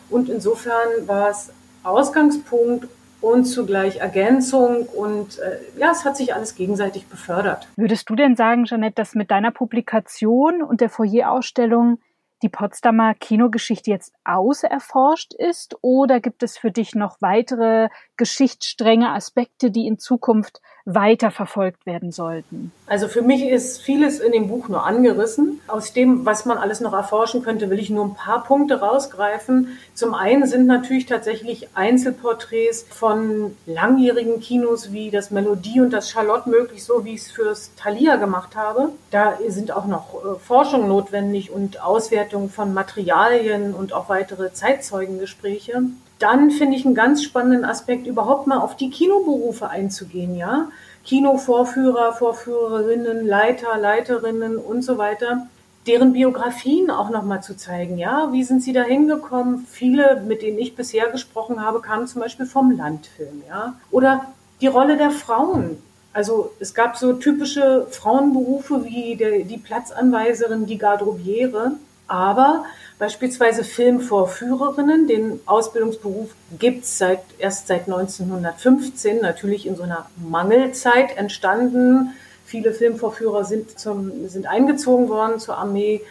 Und insofern war es Ausgangspunkt und zugleich Ergänzung und äh, ja, es hat sich alles gegenseitig befördert. Würdest du denn sagen, Jeanette, dass mit deiner Publikation und der Foyerausstellung die Potsdamer Kinogeschichte jetzt auserforscht ist? Oder gibt es für dich noch weitere geschichtsstrenge Aspekte, die in Zukunft weiter werden sollten? Also für mich ist vieles in dem Buch nur angerissen. Aus dem, was man alles noch erforschen könnte, will ich nur ein paar Punkte rausgreifen. Zum einen sind natürlich tatsächlich Einzelporträts von langjährigen Kinos wie das Melodie und das Charlotte möglich, so wie ich es fürs Thalia gemacht habe. Da sind auch noch äh, Forschung notwendig und Auswertung von Materialien und auch weitere Zeitzeugengespräche. Dann finde ich einen ganz spannenden Aspekt, überhaupt mal auf die Kinoberufe einzugehen, ja. Kinovorführer, Vorführerinnen, Leiter, Leiterinnen und so weiter, deren Biografien auch nochmal zu zeigen, ja. Wie sind sie da hingekommen? Viele, mit denen ich bisher gesprochen habe, kamen zum Beispiel vom Landfilm, ja. Oder die Rolle der Frauen. Also es gab so typische Frauenberufe wie die Platzanweiserin, die Garderobiere. Aber Beispielsweise Filmvorführerinnen, den Ausbildungsberuf gibt's seit, erst seit 1915, natürlich in so einer Mangelzeit entstanden. Viele Filmvorführer sind, zum, sind eingezogen worden zur Armee.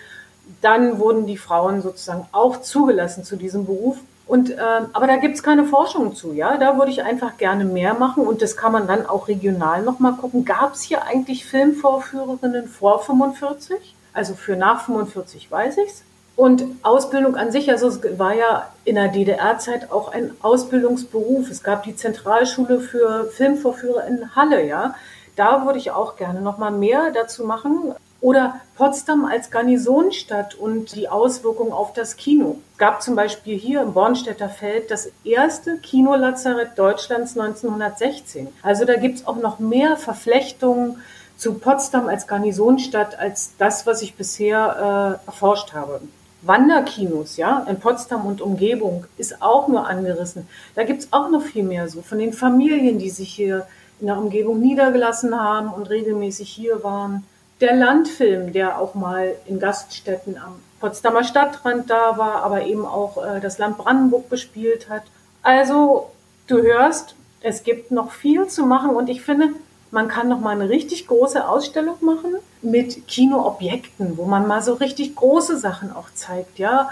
Dann wurden die Frauen sozusagen auch zugelassen zu diesem Beruf. Und, äh, aber da gibt's keine Forschung zu, ja. Da würde ich einfach gerne mehr machen und das kann man dann auch regional nochmal gucken. Gab's hier eigentlich Filmvorführerinnen vor 45? Also für nach 45 weiß ich's. Und Ausbildung an sich, also es war ja in der DDR-Zeit auch ein Ausbildungsberuf. Es gab die Zentralschule für Filmvorführer in Halle, ja. Da würde ich auch gerne noch mal mehr dazu machen. Oder Potsdam als Garnisonstadt und die Auswirkungen auf das Kino. Es gab zum Beispiel hier im Bornstädter Feld das erste Kinolazarett Deutschlands 1916. Also da gibt's auch noch mehr Verflechtungen zu Potsdam als Garnisonstadt als das, was ich bisher äh, erforscht habe. Wanderkinos, ja, in Potsdam und Umgebung ist auch nur angerissen. Da gibt's auch noch viel mehr so von den Familien, die sich hier in der Umgebung niedergelassen haben und regelmäßig hier waren. Der Landfilm, der auch mal in Gaststätten am Potsdamer Stadtrand da war, aber eben auch äh, das Land Brandenburg bespielt hat. Also, du hörst, es gibt noch viel zu machen und ich finde, man kann noch mal eine richtig große Ausstellung machen mit Kinoobjekten, wo man mal so richtig große Sachen auch zeigt, ja.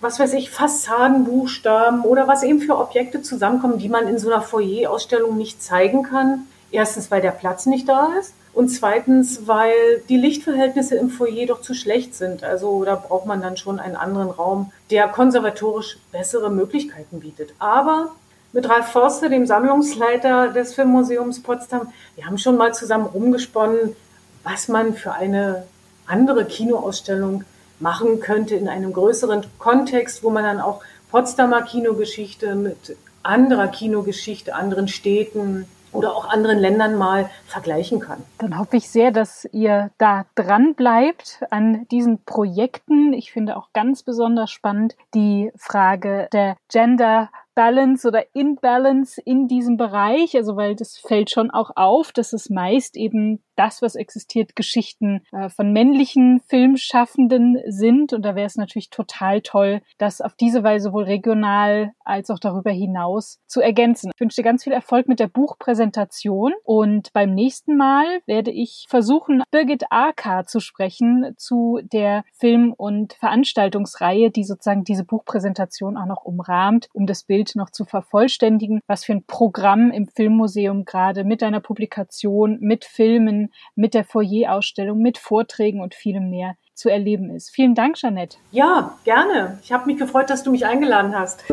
Was weiß ich, Fassadenbuchstaben oder was eben für Objekte zusammenkommen, die man in so einer Foyer-Ausstellung nicht zeigen kann. Erstens, weil der Platz nicht da ist. Und zweitens, weil die Lichtverhältnisse im Foyer doch zu schlecht sind. Also da braucht man dann schon einen anderen Raum, der konservatorisch bessere Möglichkeiten bietet. Aber mit Ralf Forster, dem Sammlungsleiter des Filmmuseums Potsdam. Wir haben schon mal zusammen rumgesponnen, was man für eine andere Kinoausstellung machen könnte in einem größeren Kontext, wo man dann auch Potsdamer Kinogeschichte mit anderer Kinogeschichte, anderen Städten oder auch anderen Ländern mal vergleichen kann. Dann hoffe ich sehr, dass ihr da dran bleibt an diesen Projekten. Ich finde auch ganz besonders spannend die Frage der Gender Balance oder Imbalance in diesem Bereich, also weil das fällt schon auch auf, dass es meist eben das, was existiert, Geschichten äh, von männlichen Filmschaffenden sind. Und da wäre es natürlich total toll, das auf diese Weise sowohl regional als auch darüber hinaus zu ergänzen. Ich wünsche dir ganz viel Erfolg mit der Buchpräsentation und beim nächsten Mal werde ich versuchen, Birgit Aka zu sprechen zu der Film- und Veranstaltungsreihe, die sozusagen diese Buchpräsentation auch noch umrahmt, um das Bild noch zu vervollständigen, was für ein Programm im Filmmuseum gerade mit einer Publikation, mit Filmen, mit der Foyer-Ausstellung, mit Vorträgen und vielem mehr zu erleben ist. Vielen Dank, Jeanette. Ja, gerne. Ich habe mich gefreut, dass du mich eingeladen hast.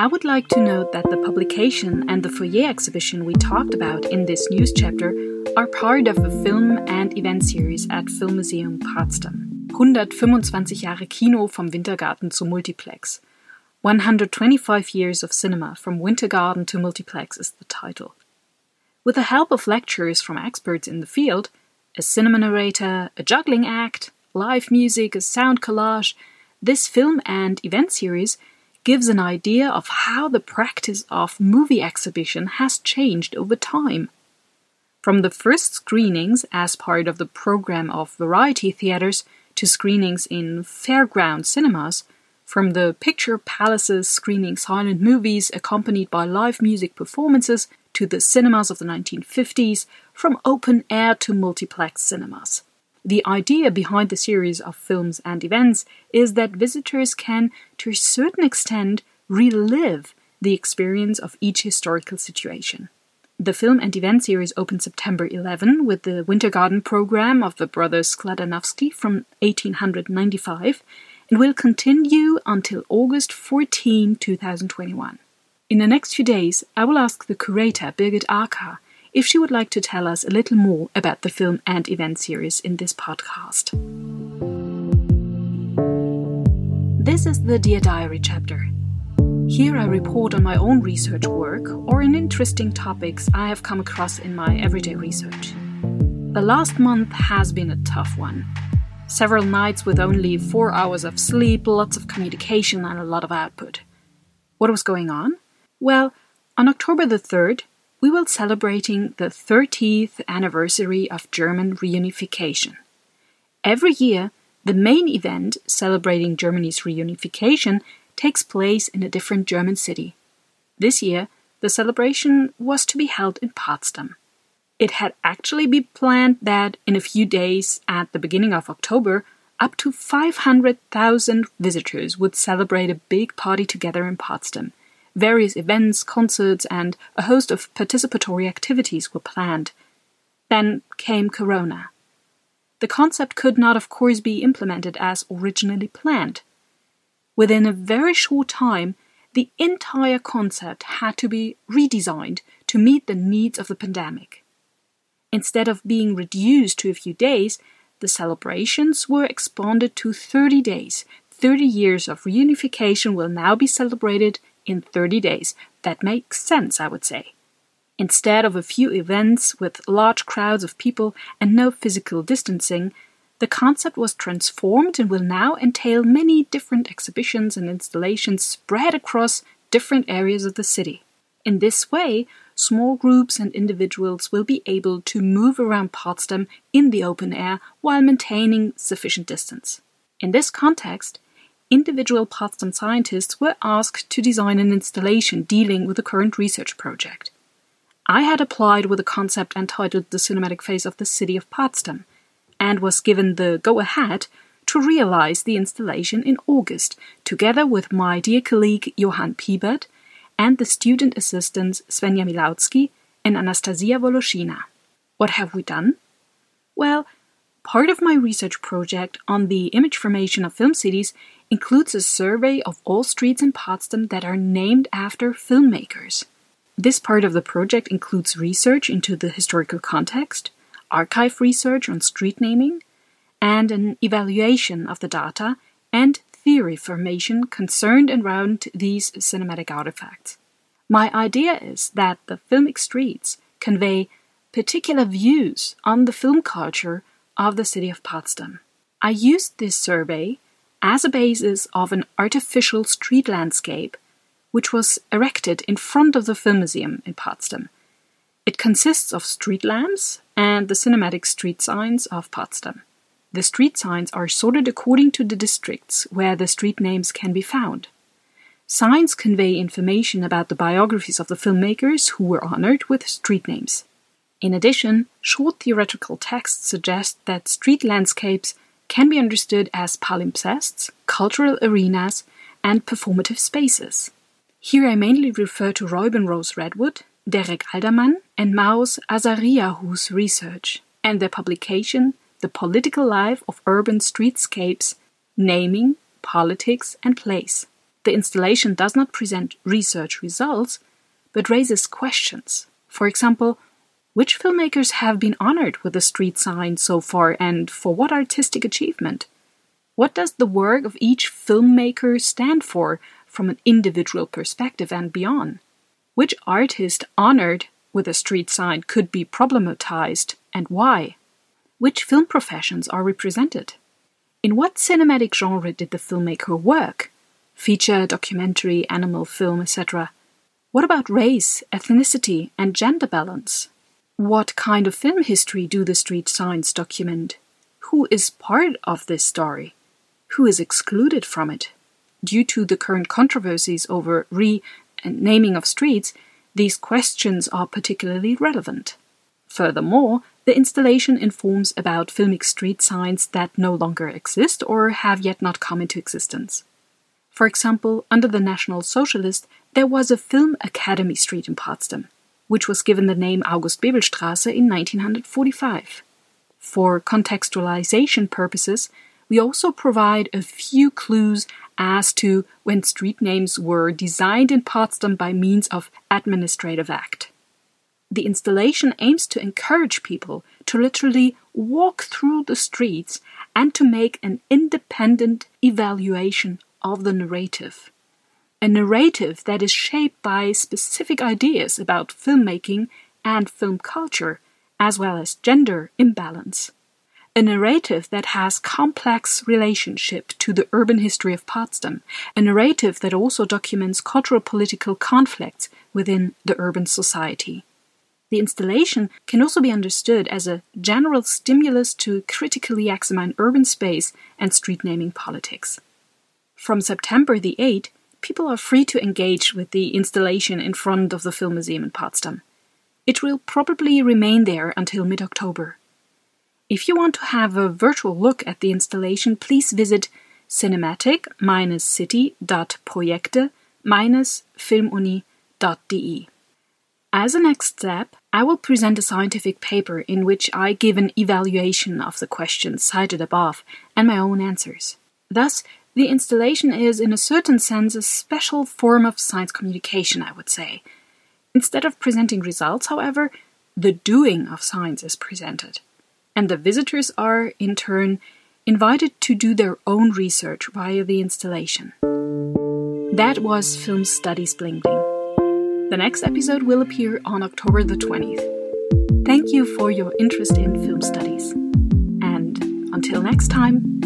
I would like to note that the publication and the foyer exhibition we talked about in this news chapter are part of a film and event series at Filmmuseum Potsdam. 125 Jahre Kino vom Wintergarten zu Multiplex. 125 Years of Cinema from Winter Garden to Multiplex is the title. With the help of lectures from experts in the field, a cinema narrator, a juggling act, live music, a sound collage, this film and event series gives an idea of how the practice of movie exhibition has changed over time. From the first screenings as part of the program of variety theaters to screenings in fairground cinemas, from the picture palaces screening silent movies accompanied by live music performances to the cinemas of the 1950s, from open air to multiplex cinemas. The idea behind the series of films and events is that visitors can, to a certain extent, relive the experience of each historical situation. The film and event series opened September 11 with the Winter Garden program of the brothers Skladanowsky from 1895 and will continue until August 14, 2021. In the next few days, I will ask the curator Birgit Acar if she would like to tell us a little more about the film and event series in this podcast. This is the Dear Diary chapter. Here I report on my own research work or on interesting topics I have come across in my everyday research. The last month has been a tough one. Several nights with only four hours of sleep, lots of communication, and a lot of output. What was going on? Well, on October the 3rd, we were celebrating the 30th anniversary of German reunification. Every year, the main event celebrating Germany's reunification takes place in a different German city. This year, the celebration was to be held in Potsdam. It had actually been planned that in a few days at the beginning of October, up to 500,000 visitors would celebrate a big party together in Potsdam. Various events, concerts, and a host of participatory activities were planned. Then came Corona. The concept could not, of course, be implemented as originally planned. Within a very short time, the entire concept had to be redesigned to meet the needs of the pandemic. Instead of being reduced to a few days, the celebrations were expanded to 30 days. 30 years of reunification will now be celebrated in 30 days. That makes sense, I would say. Instead of a few events with large crowds of people and no physical distancing, the concept was transformed and will now entail many different exhibitions and installations spread across different areas of the city. In this way, small groups and individuals will be able to move around Potsdam in the open air while maintaining sufficient distance. In this context, individual Potsdam scientists were asked to design an installation dealing with the current research project. I had applied with a concept entitled The Cinematic Face of the City of Potsdam and was given the go ahead to realize the installation in August, together with my dear colleague Johann Piebert and the student assistants Svenja Milautsky and Anastasia Voloshina. What have we done? Well, part of my research project on the image formation of film cities includes a survey of all streets in Potsdam that are named after filmmakers. This part of the project includes research into the historical context, archive research on street naming, and an evaluation of the data and theory formation concerned around these cinematic artifacts. My idea is that the filmic streets convey particular views on the film culture of the city of Potsdam. I used this survey as a basis of an artificial street landscape which was erected in front of the Film Museum in Potsdam. It consists of street lamps and the cinematic street signs of Potsdam. The street signs are sorted according to the districts where the street names can be found. Signs convey information about the biographies of the filmmakers who were honored with street names. In addition, short theoretical texts suggest that street landscapes can be understood as palimpsests, cultural arenas, and performative spaces. Here I mainly refer to Reuben Rose Redwood, Derek Alderman, and Maoz Azaryahu's research and their publication The Political Life of Urban Streetscapes Naming, Politics, and Place. The installation does not present research results, but raises questions. For example, which filmmakers have been honored with a street sign so far and for what artistic achievement? What does the work of each filmmaker stand for from an individual perspective and beyond? Which artist honored with a street sign could be problematized and why? Which film professions are represented? In what cinematic genre did the filmmaker work? Feature, documentary, animal film, etc. What about race, ethnicity, and gender balance? What kind of film history do the street signs document? Who is part of this story? Who is excluded from it? Due to the current controversies over re and naming of streets, these questions are particularly relevant. Furthermore, the installation informs about filmic street signs that no longer exist or have yet not come into existence. For example, under the National Socialist, there was a Film Academy Street in Potsdam, which was given the name August Bebel Straße in 1945. For contextualization purposes, we also provide a few clues as to when street names were designed in Potsdam by means of administrative act. The installation aims to encourage people to literally walk through the streets and to make an independent evaluation of the narrative. A narrative that is shaped by specific ideas about filmmaking and film culture, as well as gender imbalance a narrative that has complex relationship to the urban history of Potsdam, a narrative that also documents cultural political conflicts within the urban society. The installation can also be understood as a general stimulus to critically examine urban space and street naming politics. From September the 8th, people are free to engage with the installation in front of the Film Museum in Potsdam. It will probably remain there until mid October. If you want to have a virtual look at the installation, please visit cinematic-city.projekte-filmuni.de. As a next step, I will present a scientific paper in which I give an evaluation of the questions cited above and my own answers. Thus, the installation is, in a certain sense, a special form of science communication, I would say. Instead of presenting results, however, the doing of science is presented and the visitors are, in turn, invited to do their own research via the installation. That was Film Studies Bling Bling. The next episode will appear on October the 20th. Thank you for your interest in film studies. And until next time,